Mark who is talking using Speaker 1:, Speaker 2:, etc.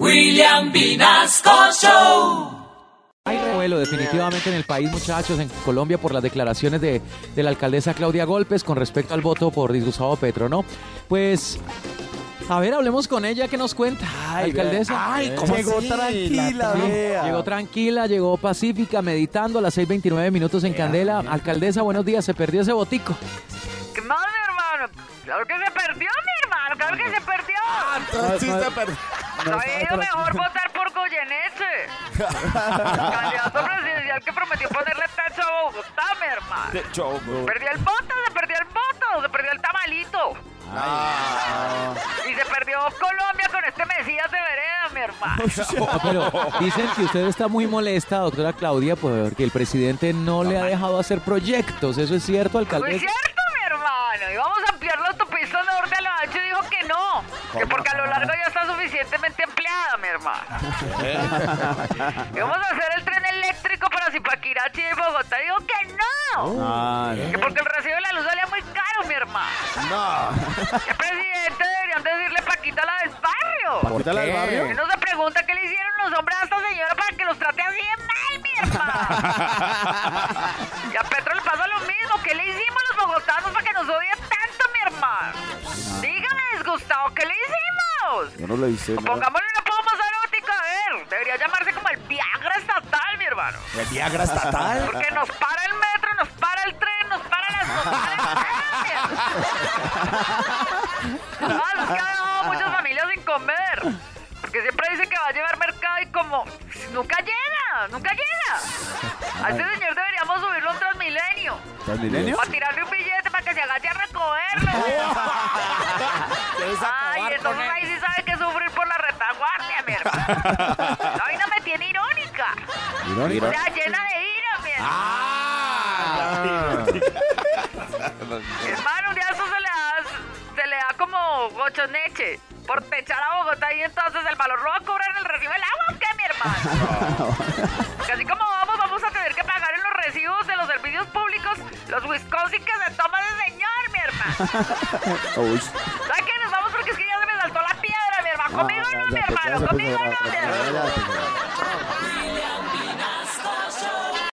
Speaker 1: William Vinasco Show.
Speaker 2: Hay revuelo definitivamente en el país, muchachos, en Colombia por las declaraciones de, de la alcaldesa Claudia Golpes con respecto al voto por disgustado Petro, ¿no? Pues, a ver, hablemos con ella, ¿qué nos cuenta? alcaldesa.
Speaker 3: Ay, ¿cómo
Speaker 4: Llegó
Speaker 3: así?
Speaker 4: tranquila.
Speaker 2: Llegó tranquila, llegó pacífica, meditando a las 6.29 minutos en Candela. Alcaldesa, buenos días, se perdió ese botico.
Speaker 5: ¿Qué más, mi hermano? Claro que se perdió, mi hermano, claro que se perdió.
Speaker 3: Entonces sí se perdió.
Speaker 5: Había ido mejor votar por Goyeneche. Candidato presidencial que prometió ponerle techo a Bogotá, mi hermano.
Speaker 3: De choco.
Speaker 5: Perdió el voto, se perdió el voto, se perdió el tamalito. Y se perdió Colombia con este Mesías de vereda, mi hermano.
Speaker 2: Ah, pero dicen que usted está muy molesta, doctora Claudia, porque el presidente no le ha dejado hacer proyectos. ¿Eso es cierto,
Speaker 5: No es
Speaker 2: alcaldesa?
Speaker 5: cierto, mi hermano. Y vamos a ampliar la autopista norte a lo ancho y dijo que no. Que porque a lo largo ya está suficientemente empleada, mi hermano. y vamos a hacer el tren eléctrico para Zipaquirá, Chile y Bogotá. Dijo que no. Que porque el recibo de la luz salía muy caro, mi hermano.
Speaker 3: No.
Speaker 5: Que presidente deberían decirle Paquita la del barrio.
Speaker 3: ¿Por
Speaker 4: del barrio?
Speaker 5: Que no se pregunta qué le hicieron los hombres a esta señora para que los trate así de mal, mi hermano. y a Petro le pasa lo mismo. ¿Qué le hicimos los bogotanos para que nos odie tanto, mi hermano? Dígame, disgustado, ¿qué le hicimos?
Speaker 3: Yo no le hice nada.
Speaker 5: Pongámosle una más erótica, a ver. Debería llamarse como el Viagra estatal, mi hermano.
Speaker 3: ¿El Viagra estatal?
Speaker 5: Porque nos para el metro, nos para el tren, nos para las montañas. Ah, es que ha dejado a muchas familias sin comer. Porque siempre dice que va a llevar mercado y como nunca llega, nunca llega. A este señor deberíamos subirlo a un Transmilenio.
Speaker 3: ¿Transmilenio?
Speaker 5: Para tirarle un billete para que se agache a recogerlo. Ay, entonces ahí La vaina me tiene irónica.
Speaker 3: Irónico.
Speaker 5: O sea, llena de ira, mi hermano.
Speaker 3: Ah.
Speaker 5: Hermano, un día eso se le da, se le da como gochoneche por techar a Bogotá y entonces el valor lo va a cobrar en el recibo del agua o qué, mi hermano. Porque así como vamos, vamos a tener que pagar en los recibos de los servicios públicos los Wisconsin que se toma ese señor, mi hermano.
Speaker 3: Uy.
Speaker 5: ¿Sabes Conmigo no, mi hermano, conmigo no, mi hermano.